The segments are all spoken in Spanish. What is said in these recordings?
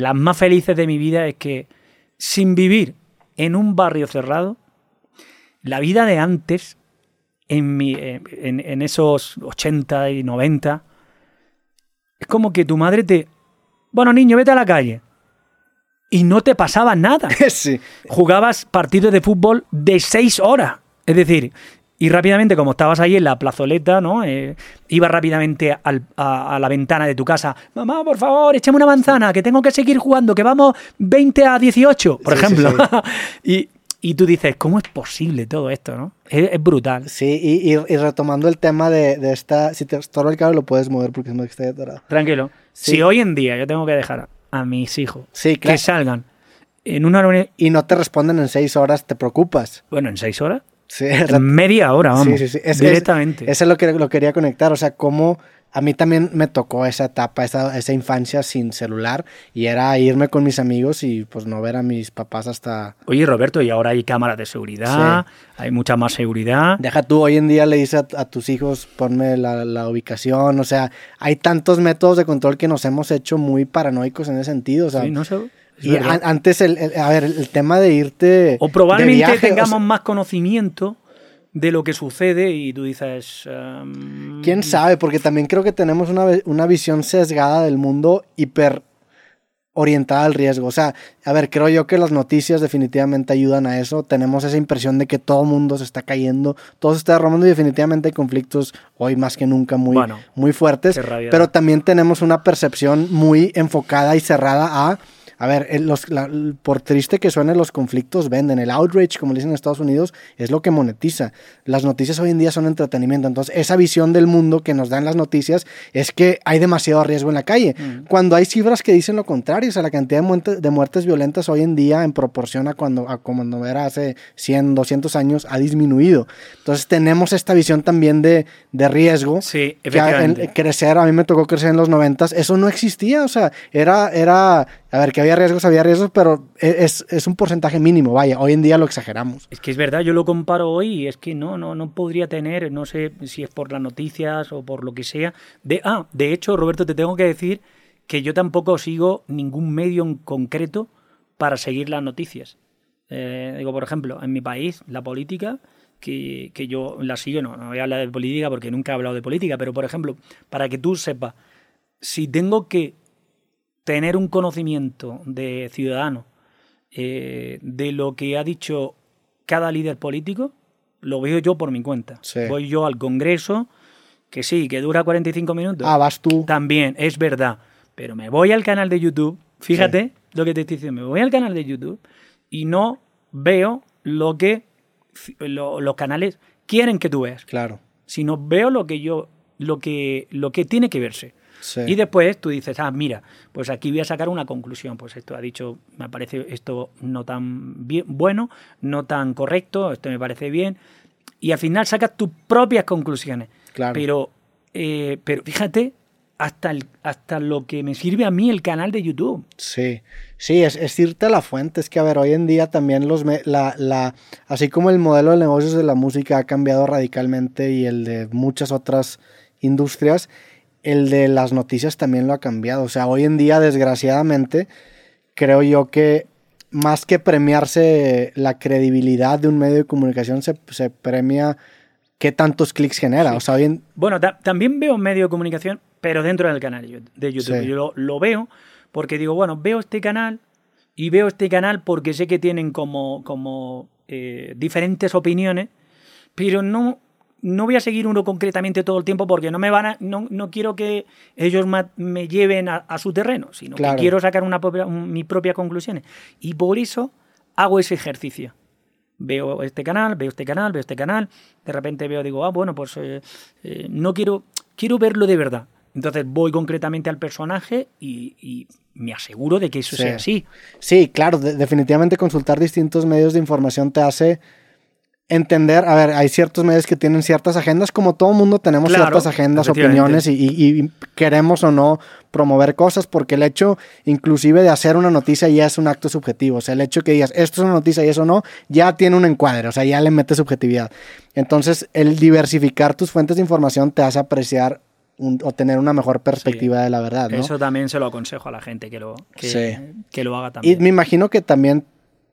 las más felices de mi vida es que sin vivir en un barrio cerrado, la vida de antes, en, mi, en, en esos 80 y 90, es como que tu madre te... Bueno, niño, vete a la calle. Y no te pasaba nada. sí. Jugabas partidos de fútbol de seis horas. Es decir, y rápidamente, como estabas ahí en la plazoleta, ¿no? Eh, ibas rápidamente al- a, a la ventana de tu casa. Mamá, por favor, échame una manzana, que tengo que seguir jugando, que vamos 20 a 18, por Sí, sí, ejemplo. y, y tú dices, ¿cómo es posible todo esto, no? Es, es brutal. Sí, y, y- y retomando el tema de, de esta, si te estorba el cable lo puedes mover porque que está atorado. Tranquilo. Sí. Si hoy en día yo tengo que dejar a mis hijos Sí, que claro. salgan en una reunión, Y no te responden en seis horas, te preocupas. bueno, en seis horas, Sí, en media hora, vamos, sí, sí, sí. Es- es- directamente. Eso es lo que lo quería conectar. O sea, cómo a mí también me tocó esa etapa, esa, esa infancia sin celular. Y era irme con mis amigos y pues no ver a mis papás hasta. Oye, Roberto, y ahora hay cámaras de seguridad, hay mucha más seguridad. Deja tú, hoy en día le dices a, a tus hijos, ponme la, la ubicación. O sea, hay tantos métodos de control que nos hemos hecho muy paranoicos en ese sentido. O sea, Sí, no sé, es y an- antes, el, el- a ver, el, tema de irte. o probablemente de viaje, o tengamos sea, más conocimiento de lo que sucede y tú dices... um, ¿Quién sabe? Porque también creo que tenemos una, una visión sesgada del mundo hiper orientada al riesgo. O sea, a ver, creo yo que las noticias definitivamente ayudan a eso. Tenemos esa impresión de que todo el mundo se está cayendo, todo se está derramando y definitivamente hay conflictos hoy más que nunca muy, Bueno, muy fuertes. Pero también tenemos una percepción muy enfocada y cerrada a... A ver, el- los- la- por triste que suene, los conflictos venden. El outrage, como le dicen en Estados Unidos, es lo que monetiza. Las noticias hoy en día son entretenimiento. Entonces, esa visión del mundo que nos dan las noticias es que hay demasiado riesgo en la calle. Mm. Cuando hay cifras que dicen lo contrario, o sea, la cantidad de, muerte- de muertes violentas hoy en día en proporción a cuando, a como era hace 100, 200 años, ha disminuido. Entonces, tenemos esta visión también de, de riesgo Sí, que a- en- efectivamente. crecer, a mí me tocó crecer en los noventas, eso no existía, o sea, era, era, a ver, que había riesgos, había riesgos, pero e- es, es un porcentaje mínimo, vaya, hoy en día lo exageramos. Es que es verdad, yo lo comparo hoy y es que no, no, no podría tener, no sé si es por las noticias o por lo que sea. De, ah, de hecho, Roberto, te tengo que decir que yo tampoco sigo ningún medio en concreto para seguir las noticias. Eh, digo, por ejemplo, en mi país, la política, que, que yo la sigo, no, no voy a hablar de política porque nunca he hablado de política, pero por ejemplo, para que tú sepas, si tengo que tener un conocimiento de ciudadano eh, de lo que ha dicho cada líder político, lo veo yo por mi cuenta. Sí. Voy yo al Congreso, que sí, que dura 45 minutos. Ah, vas tú. También, es verdad. Pero me voy al canal de YouTube, fíjate lo que te estoy diciendo, me voy al canal de YouTube y no veo lo que lo- los canales quieren que tú veas, Claro. sino veo lo que yo, lo que, lo que tiene que verse. Sí. Y después tú dices, ah, mira, pues aquí voy a sacar una conclusión. Pues esto ha dicho, me parece esto no tan bien, bueno, no tan correcto, esto me parece bien. Y al final sacas tus propias conclusiones. Claro. Pero, eh, pero fíjate, hasta, el- hasta lo que me sirve a mí el canal de YouTube. Sí, sí, es, es irte a la fuente. Es que, a ver, hoy en día también los me- la, la, así como el modelo de negocios de la música ha cambiado radicalmente y el de muchas otras industrias, el de las noticias también lo ha cambiado. O sea, hoy en día, desgraciadamente, creo yo que más que premiarse la credibilidad de un medio de comunicación, se, se premia qué tantos clics genera. Sí. O sea, hoy en- Bueno, ta- también veo medio de comunicación, pero dentro del canal de YouTube. Sí. Yo lo, lo veo porque digo, bueno, veo este canal y veo este canal porque sé que tienen como, como eh, diferentes opiniones, pero no, no voy a seguir uno concretamente todo el tiempo porque no me van a, no, no quiero que ellos me lleven a, a su terreno, sino Claro. que quiero sacar una propia- un- mis propias conclusiones. Y por eso hago ese ejercicio. Veo este canal, veo este canal, veo este canal, de repente veo, digo, ah, bueno, pues eh, eh, no quiero, quiero verlo de verdad. Entonces voy concretamente al personaje y, y me aseguro de que eso Sí. sea así. Sí, claro, de- definitivamente consultar distintos medios de información te hace entender, a ver, hay ciertos medios que tienen ciertas agendas, como todo mundo tenemos Claro, ciertas agendas, opiniones y, y- y queremos o no promover cosas, porque el hecho inclusive de hacer una noticia ya es un acto subjetivo, o sea, el hecho que digas esto es una noticia y eso no, ya tiene un encuadre, o sea, ya le metes subjetividad. Entonces, el diversificar tus fuentes de información te hace apreciar o tener una mejor perspectiva de la verdad. ¿no? Eso también se lo aconsejo a la gente que lo, que, que lo haga también. Y me imagino que también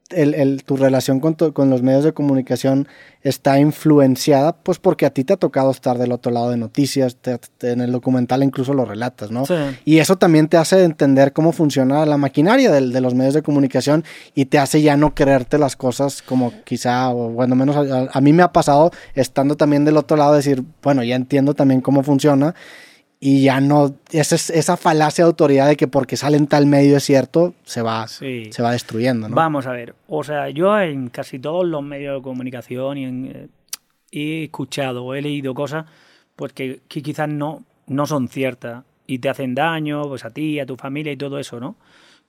el, tu relación con, con, los medios de comunicación está influenciada, pues porque a ti te ha tocado estar del otro lado de noticias, en el documental incluso lo relatas, ¿no? Y eso también te hace entender cómo funciona la maquinaria de, de, los medios de comunicación y te hace ya no creerte las cosas como quizá, o bueno, menos a, a mí me ha pasado estando también del otro lado, decir, bueno, ya entiendo también cómo funciona y ya no, esa, esa falacia de autoridad de que porque sale en tal medio es cierto, se va, se va destruyendo. ¿no? Vamos a ver, o sea, yo en casi todos los medios de comunicación y eh, he escuchado o he leído cosas pues que, quizás no, no son ciertas y te hacen daño pues a ti, a tu familia y todo eso, ¿no?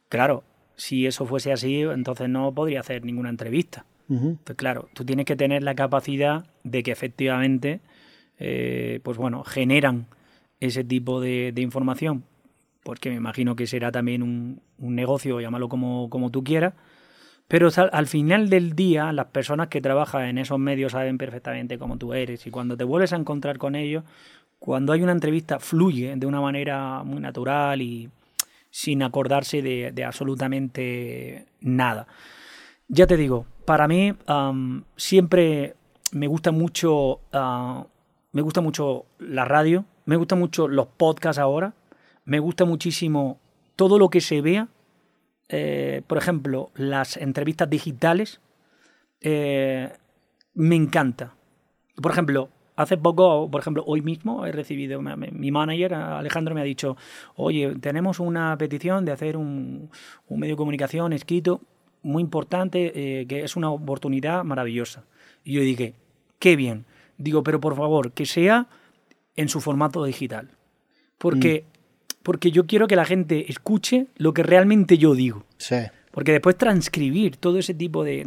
Claro, si eso fuese así, entonces no podría hacer ninguna entrevista. Pues claro, tú tienes que tener la capacidad de que efectivamente, eh, pues bueno, generan ese tipo de, información, porque me imagino que será también un, negocio, llámalo como, como tú quieras, pero al, final del día las personas que trabajan en esos medios saben perfectamente cómo tú eres y cuando te vuelves a encontrar con ellos, cuando hay una entrevista fluye de una manera muy natural y sin acordarse de, absolutamente nada. Ya te digo, para mí siempre me gusta mucho, ah, me gusta mucho la radio, me gustan mucho los podcasts ahora. Me gusta muchísimo todo lo que se vea. Eh, por ejemplo, las entrevistas digitales. Eh, me encanta. Por ejemplo, hace poco, por ejemplo, hoy mismo he recibido, mi manager Alejandro me ha dicho, oye, tenemos una petición de hacer un, medio de comunicación escrito muy importante, eh, que es una oportunidad maravillosa. Y yo dije, qué bien. Digo, pero por favor, que sea en su formato digital. Porque, mm. porque yo quiero que la gente escuche lo que realmente yo digo. Sí. Porque después transcribir todo ese tipo de,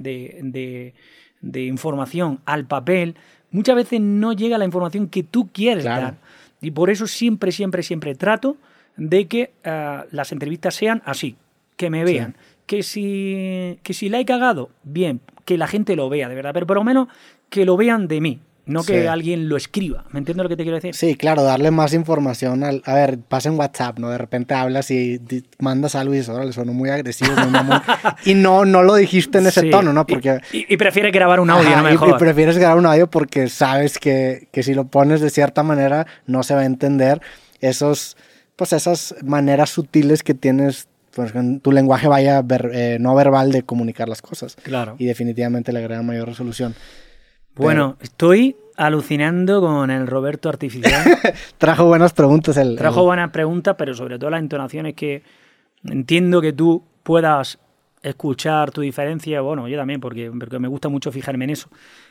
de, información al papel, muchas veces no llega la información que tú quieres dar. Y por eso siempre, siempre, siempre trato de que ah, las entrevistas sean así, que me vean. Que, si, que si la he cagado, bien, que la gente lo vea, de verdad, pero por lo menos que lo vean de mí. No que alguien lo escriba. ¿Me entiendes lo que te quiero decir? Sí, claro, darle más información. Al, a ver, pasa en WhatsApp, ¿no? De repente hablas y mandas algo y dices, órale, sonó muy agresivo, muy y no, no lo dijiste en ese tono, ¿no? Porque... Y, prefieres grabar un audio, no mejor. Y, prefieres grabar un audio porque sabes que, que si lo pones de cierta manera no se va a entender esos, pues esas maneras sutiles que tienes pues, tu lenguaje vaya eh, no verbal de comunicar las cosas. Claro. Y definitivamente le agrega mayor resolución. Bueno, estoy alucinando con el Roberto Artificial. Trajo buenas preguntas. El, Trajo buenas preguntas, pero sobre todo las entonaciones que entiendo que tú puedas escuchar tu diferencia. Bueno, yo también, porque, porque me gusta mucho fijarme en eso.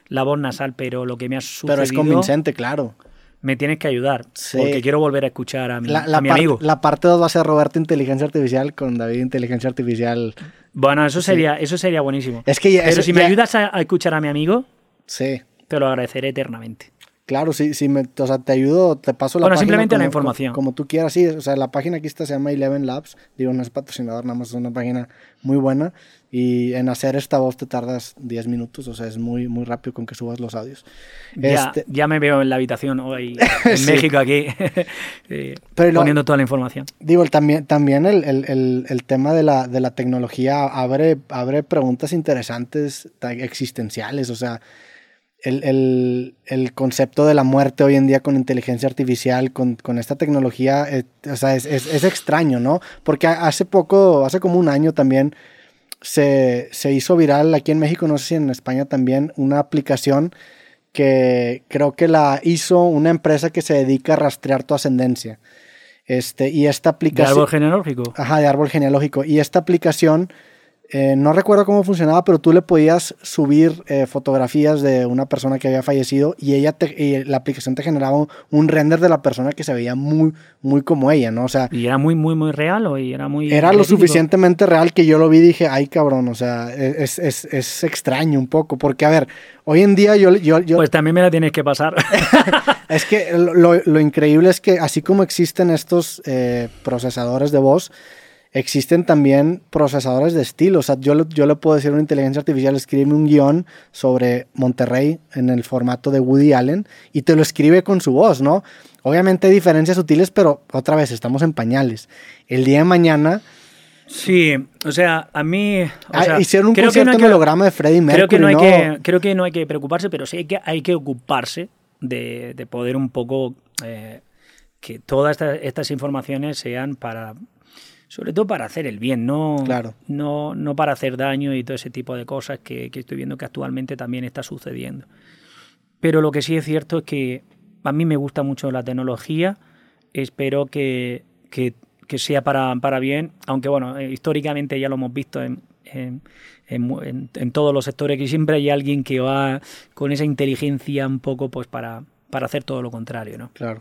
La voz nasal, pero lo que me ha sucedido... Pero es convincente, claro. Me tienes que ayudar, porque quiero volver a escuchar a mi, a mi amigo. La parte 2 va a ser Roberto Inteligencia Artificial con David Inteligencia Artificial. Bueno, eso sería, eso sería buenísimo. Es que Pero si me ayudas a, a escuchar a mi amigo, Sí. Te lo agradeceré eternamente. Claro, sí, sí, me, o sea, te ayudo, te paso la bueno, simplemente la información. Como, tú quieras, sí. O sea, la página aquí está, se llama Eleven Labs. Digo, no es patrocinador, nada más es una página muy buena. Y en hacer esta voz te tardas 10 minutos, o sea, es muy, muy rápido con que subas los audios. Ya, este ya me veo en la habitación hoy en México aquí, eh, poniendo toda la información. Digo, también, también el, el, el, tema de la, de la tecnología abre, abre preguntas interesantes, existenciales, o sea el, el, concepto de la muerte hoy en día con inteligencia artificial, con, esta tecnología, eh, o sea, es, es, extraño, ¿no? Porque hace poco, hace como un año también, se, se, hizo viral aquí en México, no sé si en España también, una aplicación que creo que la hizo una empresa que se dedica a rastrear tu ascendencia. Este, y esta aplicación... De árbol genealógico. Ajá, de árbol genealógico. Y esta aplicación eh, no recuerdo cómo funcionaba, pero tú le podías subir eh, fotografías de una persona que había fallecido y ella te, la aplicación te generaba un, render de la persona que se veía muy, muy como ella, ¿no? O sea. ¿Y era muy, muy, muy real o era muy. Era lo suficientemente real que yo lo vi y dije, ay cabrón, o sea, es, es, es extraño un poco, porque a ver, hoy en día yo. yo, yo pues también me la tienes que pasar. es que lo, lo, increíble es que así como existen estos eh, procesadores de voz, existen también procesadores de estilo. O sea, yo, yo le puedo decir a una inteligencia artificial, escríbeme un guion sobre Monterrey en el formato de Woody Allen y te lo escribe con su voz, ¿no? Obviamente hay diferencias sutiles, pero otra vez estamos en pañales. El día de mañana... Sí, o sea, a mí... Ah, hicieron un concierto en holograma de Freddie Mercury, creo que no, hay Que, creo que no hay que preocuparse, pero sí hay que, hay que ocuparse de, poder un poco... Eh, que todas estas informaciones sean para sobre todo para hacer el bien, no, no, no para hacer daño y todo ese tipo de cosas que, estoy viendo que actualmente también está sucediendo. Pero lo que sí es cierto es que a mí me gusta mucho la tecnología, espero que, sea para, para, bien, aunque bueno, eh, históricamente ya lo hemos visto en, en, en, todos los sectores, que siempre hay alguien que va con esa inteligencia un poco pues para, para hacer todo lo contrario, ¿no? Claro.